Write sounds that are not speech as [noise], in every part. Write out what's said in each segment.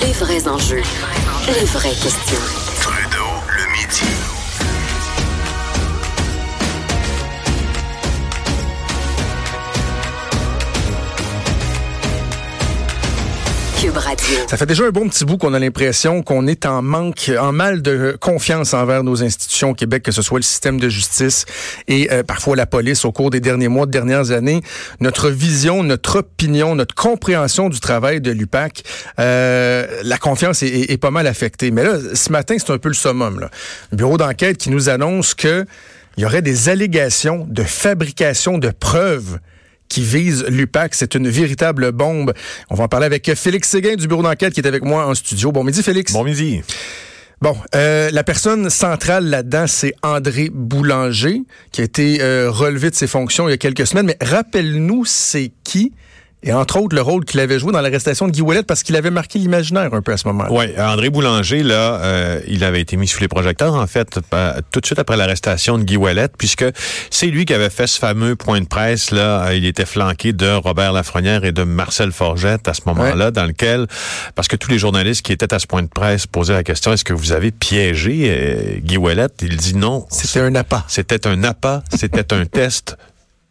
Les vrais enjeux, les vraies questions. Ça fait déjà un bon petit bout qu'on a l'impression qu'on est en manque, en mal de confiance envers nos institutions au Québec, que ce soit le système de justice et euh, parfois la police au cours des derniers mois, de dernières années. Notre vision, notre opinion, notre compréhension du travail de l'UPAC, euh, la confiance est, est- est pas mal affectée. Mais là, ce matin, c'est un peu le summum. Là. Le bureau d'enquête qui nous annonce que il y aurait des allégations de fabrication de preuves qui vise l'UPAC. C'est une véritable bombe. On va en parler avec Félix Séguin du bureau d'enquête qui est avec moi en studio. Bon midi, Félix. Bon midi. Bon, euh, la personne centrale là-dedans, c'est André Boulanger, qui a été euh, relevé de ses fonctions il y a quelques semaines. Mais rappelle-nous, c'est qui? Et entre autres, le rôle qu'il avait joué dans l'arrestation de Guy Ouellet, parce qu'il avait marqué l'imaginaire un peu à ce moment-là. Oui, André Boulanger, là, euh, il avait été mis sous les projecteurs, en fait, euh, tout de suite après l'arrestation de Guy Ouellette, puisque c'est lui qui avait fait ce fameux point de presse, là. Euh, Il était flanqué de Robert Lafrenière et de Marcel Forgette à ce moment-là, dans lequel, parce que tous les journalistes qui étaient à ce point de presse posaient la question, est-ce que vous avez piégé euh, Guy Ouellette? Il dit non. C'était un appât. C'était un appât, c'était un test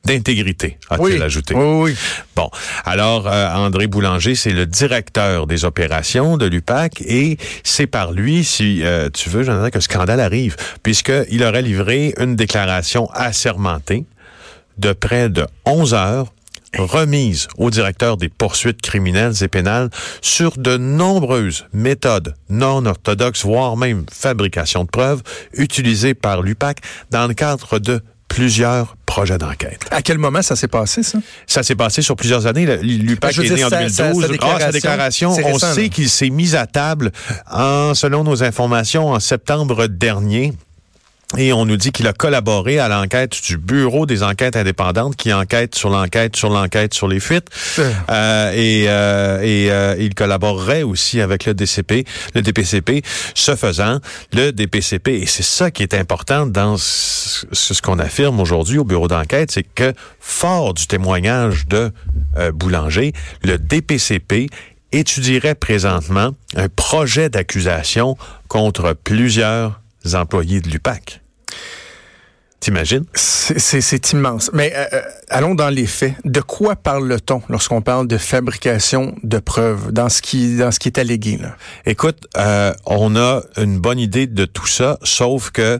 d'intégrité, a-t-il Oui. ajouté. Oui, oui. Bon, alors euh, André Boulanger, c'est le directeur des opérations de l'UPAC et c'est par lui, si euh, tu veux, Jonathan, que le scandale arrive, puisqu'il aurait livré une déclaration assermentée de près de 11 heures remise au directeur des poursuites criminelles et pénales sur de nombreuses méthodes non orthodoxes, voire même fabrication de preuves, utilisées par l'UPAC dans le cadre de plusieurs projets d'enquête. À quel moment ça s'est passé, ça? Ça s'est passé sur plusieurs années. L'UPAC est né en sa- 2012. sa- sa Ah, déclaration, déclaration, on récent, sait qu'il s'est mis à table, en, selon nos informations, en septembre dernier. Et on nous dit qu'il a collaboré à l'enquête du Bureau des enquêtes indépendantes qui enquête sur l'enquête, sur l'enquête, sur les fuites. Euh. Euh, et euh, et euh, il collaborerait aussi avec le DCP, le DPCP. Ce faisant, le DPCP, et c'est ça qui est important dans ce, ce qu'on affirme aujourd'hui au Bureau d'enquête, c'est que fort du témoignage de euh, Boulanger, le DPCP étudierait présentement un projet d'accusation contre plusieurs employés de l'UPAC. T'imagines? C'est- immense. Mais euh, euh, allons dans les faits. De quoi parle-t-on lorsqu'on parle de fabrication de preuves dans ce qui dans ce qui est allégué là? Écoute, euh, on a une bonne idée de tout ça, sauf que,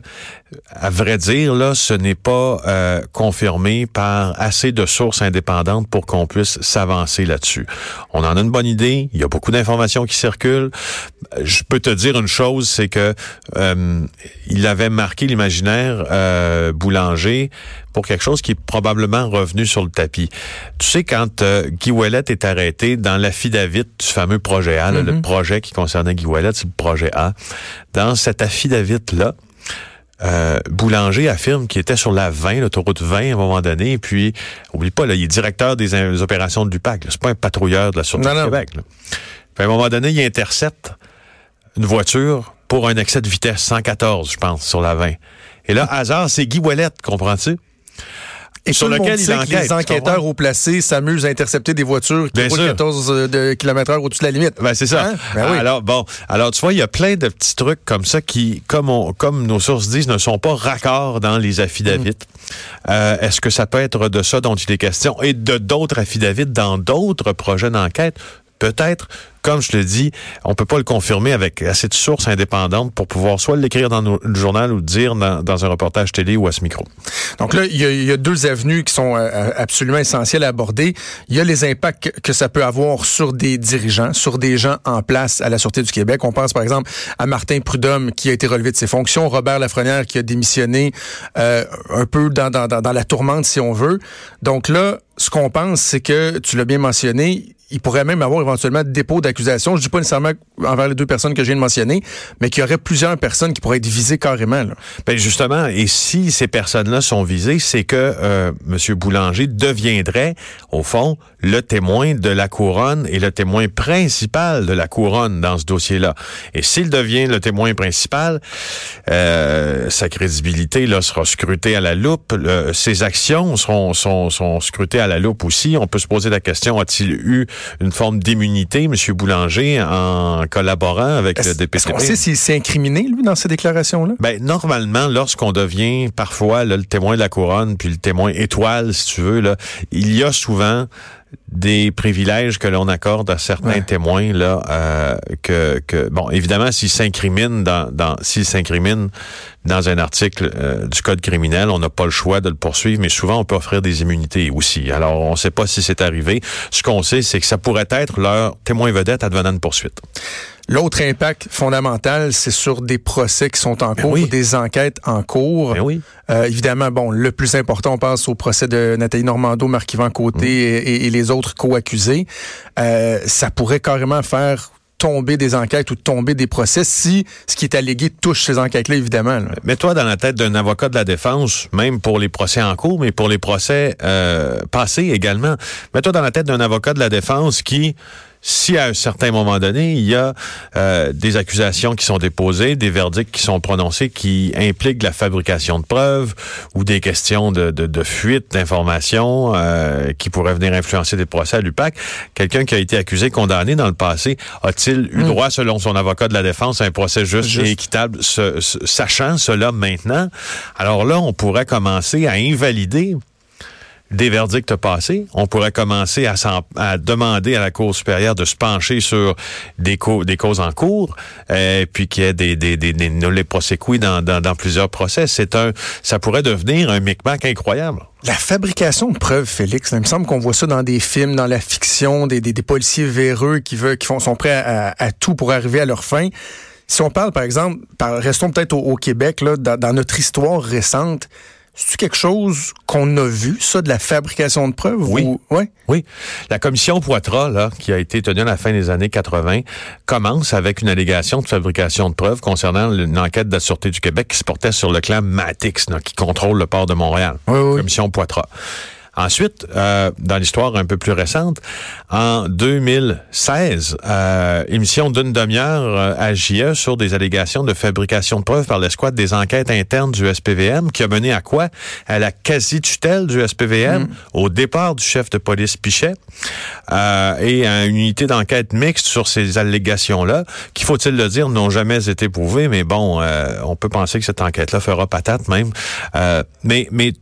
à vrai dire, là, ce n'est pas euh, confirmé par assez de sources indépendantes pour qu'on puisse s'avancer là-dessus. On en a une bonne idée. Il y a beaucoup d'informations qui circulent. Je peux te dire une chose, c'est que euh, il avait marqué l'imaginaire euh, Boulanger pour quelque chose qui est probablement revenu sur le tapis. Tu sais, quand euh, Guy Ouellet est arrêté dans l'affidavit du fameux projet A, là, le projet qui concernait Guy Ouellet, c'est le projet A. Dans cet affidavit-là, euh, Boulanger affirme qu'il était sur la 20, l'autoroute 20 à un moment donné, et puis, oublie pas, là, il est directeur des, in- des opérations de l'UPAC. C'est pas un patrouilleur de la Sûreté Non, du non. Québec. là. Puis à un moment donné, il intercepte une voiture pour un excès de vitesse 114, je pense, sur la 20. Et là, hasard, c'est Guy Ouellette, comprends-tu? Et Sur le lequel il enquête, les enquêteurs au placé s'amusent à intercepter des voitures qui Bien roulent sûr. 14 de km heure au-dessus de la limite. Ben c'est ça. Hein? Ben oui. Alors bon, alors tu vois, il y a plein de petits trucs comme ça qui, comme on, comme nos sources disent, ne sont pas raccords dans les affidavits. Mm. Euh, Est-ce que ça peut être de ça dont il est question et de d'autres affidavits dans d'autres projets d'enquête? Peut-être, comme je le dis, on peut pas le confirmer avec assez de sources indépendantes pour pouvoir soit l'écrire dans nos- le journal ou le dire dans, un reportage télé ou à ce micro. Donc là, il y, a, deux avenues qui sont euh, absolument essentielles à aborder. Il y a les impacts que, ça peut avoir sur des dirigeants, sur des gens en place à la Sûreté du Québec. On pense par exemple à Martin Prudhomme qui a été relevé de ses fonctions, Robert Lafrenière qui a démissionné euh, un peu dans, dans, dans la tourmente si on veut. Donc là, ce qu'on pense, c'est que, tu l'as bien mentionné, il pourrait même avoir éventuellement dépôt d'accusation. Je dis pas nécessairement envers les deux personnes que je viens de mentionner, mais qu'il y aurait plusieurs personnes qui pourraient être visées carrément. Là. Ben justement, et si ces personnes-là sont visées, c'est que euh, M. Boulanger deviendrait, au fond, le témoin de la couronne et le témoin principal de la couronne dans ce dossier-là. Et s'il devient le témoin principal, euh, sa crédibilité là sera scrutée à la loupe. ses actions seront, sont, sont scrutées à la loupe aussi. On peut se poser la question a-t-il eu une forme d'immunité, M. Boulanger, en collaborant avec le DPCP? Est-ce qu'on sait s'il s'est incriminé lui dans ces déclarations-là? Ben normalement, lorsqu'on devient parfois là, le témoin de la couronne puis le témoin étoile, si tu veux, là, il y a souvent des privilèges que l'on accorde à certains témoins là euh, que, que bon évidemment s'ils s'incrimine dans, dans s'ils s'incrimine dans un article euh, du code criminel on n'a pas le choix de le poursuivre mais souvent on peut offrir des immunités aussi alors on ne sait pas si c'est arrivé ce qu'on sait c'est que ça pourrait être leur témoin vedette advenant de poursuite L'autre impact fondamental, c'est sur des procès qui sont en ben cours, des enquêtes en cours. Ben oui. euh, évidemment, bon, le plus important, on pense au procès de Nathalie Normando, Marc-Yvan Côté mm. et, et, les autres co-accusés. Euh, ça pourrait carrément faire tomber des enquêtes ou tomber des procès si ce qui est allégué touche ces enquêtes-là, évidemment. Mets-toi dans la tête d'un avocat de la défense, même pour les procès en cours, mais pour les procès euh, passés également. Mets-toi dans la tête d'un avocat de la défense qui si à un certain moment donné, il y a euh, des accusations qui sont déposées, des verdicts qui sont prononcés qui impliquent la fabrication de preuves ou des questions de, de, de fuite d'informations euh, qui pourraient venir influencer des procès à l'UPAC, quelqu'un qui a été accusé, condamné dans le passé, a-t-il eu hmm. droit, selon son avocat de la défense, à un procès juste, et équitable, sachant cela maintenant? Alors là, on pourrait commencer à invalider des verdicts passés. On pourrait commencer à, demander à la Cour supérieure de se pencher sur des, causes en cours, euh, puis qu'il y ait des, des, des, dans, plusieurs procès. C'est un, ça pourrait devenir un micmac incroyable. La fabrication de preuves, Félix, il me semble qu'on voit ça dans des films, dans la fiction, des, policiers véreux qui veulent, sont prêts à, tout pour arriver à leur fin. Si on parle, par exemple, restons peut-être au, Québec, dans notre histoire récente, c'est quelque chose qu'on a vu, ça, de la fabrication de preuves? Oui. Ouais? Oui. La commission Poitras, là, qui a été tenue à la fin des années 80, commence avec une allégation de fabrication de preuves concernant une enquête de la Sûreté du Québec qui se portait sur le clan Matix, là, qui contrôle le port de Montréal. Oui, oui. Commission Poitras. Ensuite, euh, dans l'histoire un peu plus récente, en 2016, euh, émission d'une demi-heure euh, à JE sur des allégations de fabrication de preuves par l'escouade des enquêtes internes du SPVM, qui a mené à quoi? À la quasi-tutelle du SPVM, mm. au départ du chef de police Pichet, euh, et à une unité d'enquête mixte sur ces allégations-là, qui, faut-il le dire, n'ont jamais été prouvées, mais bon, euh, on peut penser que cette enquête-là fera patate même. Euh, mais mais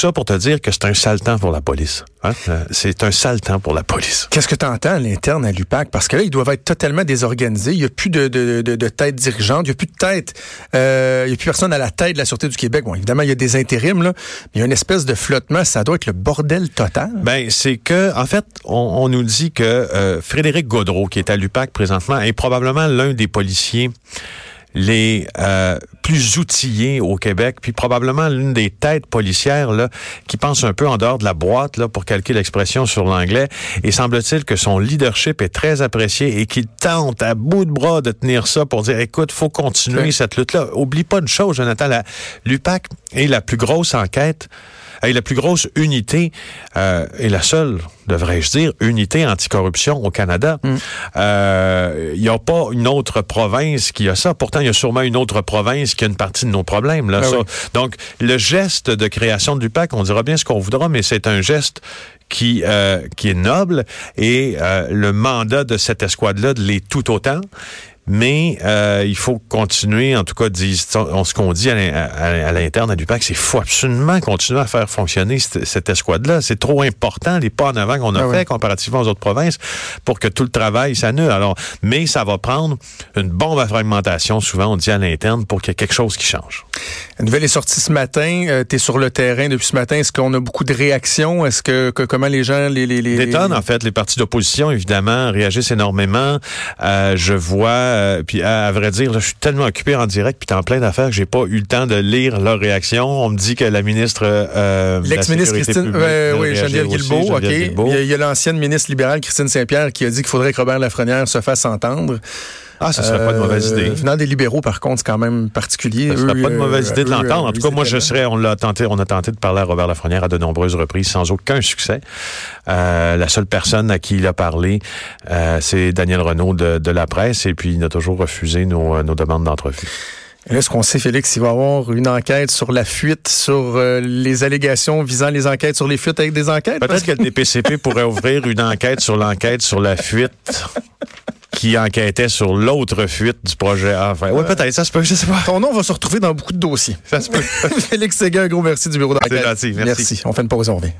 ça pour te dire que c'est un sale temps pour la police. Hein? Euh, c'est un sale temps pour la police. Qu'est-ce que tu entends à l'interne à l'UPAC? Parce que là, ils doivent être totalement désorganisés. Il n'y a plus de, de, de, de, tête dirigeante. Il n'y a plus de tête. Euh, il n'y a plus personne à la tête de la Sûreté du Québec. Bon, évidemment, il y a des intérims, là. Mais il y a une espèce de flottement. Ça doit être le bordel total. Ben, c'est que, en fait, on, on nous dit que euh, Frédéric Gaudreau, qui est à l'UPAC présentement, est probablement l'un des policiers les euh, plus outillés au Québec, puis probablement l'une des têtes policières là, qui pense un peu en dehors de la boîte, là, pour calquer l'expression sur l'anglais. Et semble-t-il que son leadership est très apprécié et qu'il tente à bout de bras de tenir ça pour dire, écoute, faut continuer cette lutte-là. Oublie pas une chose, Jonathan, l'UPAC est la plus grosse enquête et la plus grosse unité euh, et la seule, devrais-je dire, unité anticorruption au Canada. Il mm. euh, n'y a pas une autre province qui a ça. Pourtant, il y a sûrement une autre province qui a une partie de nos problèmes. Là, ah Donc, le geste de création du PAC, on dira bien ce qu'on voudra, mais c'est un geste qui euh, qui est noble et euh, le mandat de cette escouade-là l'est tout autant mais euh, il faut continuer, en tout cas, ce qu'on dit à l'interne à l'UPAC, c'est qu'il faut absolument continuer à faire fonctionner cette, escouade-là. C'est trop important, les pas en avant qu'on a ah fait comparativement aux autres provinces, pour que tout le travail s'annule. Alors, mais ça va prendre une bombe à fragmentation, souvent on dit à l'interne, pour qu'il y ait quelque chose qui change. La nouvelle est sortie ce matin. Euh, tu es sur le terrain depuis ce matin. Est-ce qu'on a beaucoup de réactions? Est-ce que, comment les gens... les, les, les... Des tonnes, en fait. Les partis d'opposition, évidemment, réagissent énormément. Euh, je vois euh, puis à, à vrai dire, là, je suis tellement occupé en direct puis en plein d'affaires que j'ai pas eu le temps de lire leur réaction. On me dit que la ministre euh, L'ex-ministre Christine, euh, oui, Geneviève Guilbeault, OK. Guilbeault. Il y a l'ancienne ministre libérale Christine Saint-Pierre qui a dit qu'il faudrait que Robert Lafrenière se fasse entendre. Ah, ce serait pas de mauvaise Euh, idée. Venant des libéraux, par contre, c'est quand même particulier. Ce serait pas de mauvaise euh, idée de l'entendre. En euh, tout cas, moi, je serais, on l'a tenté, on a tenté de parler à Robert Lafrenière à de nombreuses reprises sans aucun succès. Euh, la seule personne à qui il a parlé, euh, c'est Daniel Renault de, de la presse et puis il a toujours refusé nos, nos demandes d'entrevue. Et Là, ce qu'on sait, Félix, il va y avoir une enquête sur la fuite, sur euh, les allégations visant les enquêtes sur les fuites avec des enquêtes. Peut-être que le DPCP pourrait ouvrir une enquête sur l'enquête sur la fuite [laughs] qui enquêtait sur l'autre fuite du projet A. Enfin, ouais, peut-être, ça se peut, je sais pas. Ton nom va se retrouver dans beaucoup de dossiers. Ça se peut. [laughs] Félix Séguin, un gros merci du bureau d'enquête. Merci. Merci. On fait une pause, on revient.